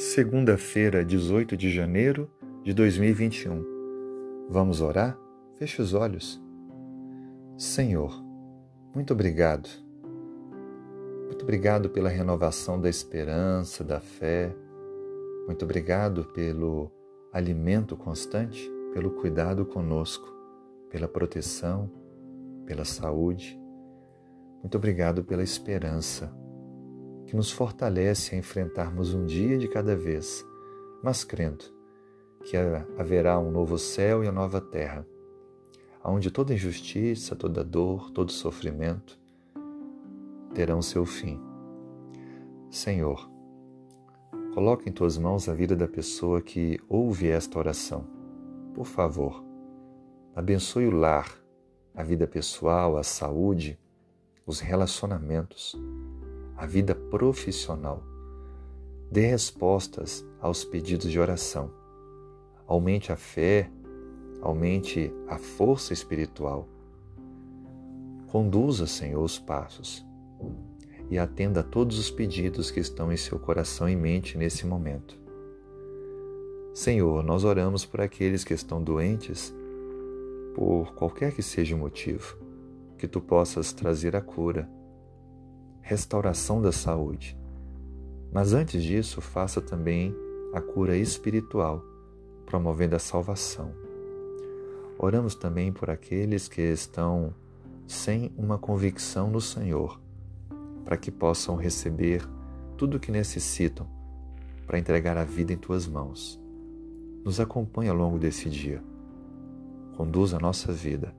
Segunda-feira, 18 de janeiro de 2021. Vamos orar? Feche os olhos. Senhor, muito obrigado. Muito obrigado pela renovação da esperança, da fé. Muito obrigado pelo alimento constante, pelo cuidado conosco, pela proteção, pela saúde. Muito obrigado pela esperança que nos fortalece a enfrentarmos um dia de cada vez, mas crendo que haverá um novo céu e uma nova terra, onde toda injustiça, toda dor, todo sofrimento terão seu fim. Senhor, coloque em tuas mãos a vida da pessoa que ouve esta oração. Por favor, abençoe o lar, a vida pessoal, a saúde, os relacionamentos a vida profissional. Dê respostas aos pedidos de oração. Aumente a fé, aumente a força espiritual. Conduza, Senhor, os passos e atenda a todos os pedidos que estão em seu coração e mente nesse momento. Senhor, nós oramos por aqueles que estão doentes, por qualquer que seja o motivo, que tu possas trazer a cura restauração da saúde. Mas antes disso, faça também a cura espiritual, promovendo a salvação. Oramos também por aqueles que estão sem uma convicção no Senhor, para que possam receber tudo o que necessitam para entregar a vida em tuas mãos. Nos acompanhe ao longo desse dia. Conduza a nossa vida.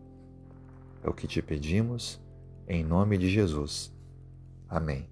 É o que te pedimos, em nome de Jesus. Amém.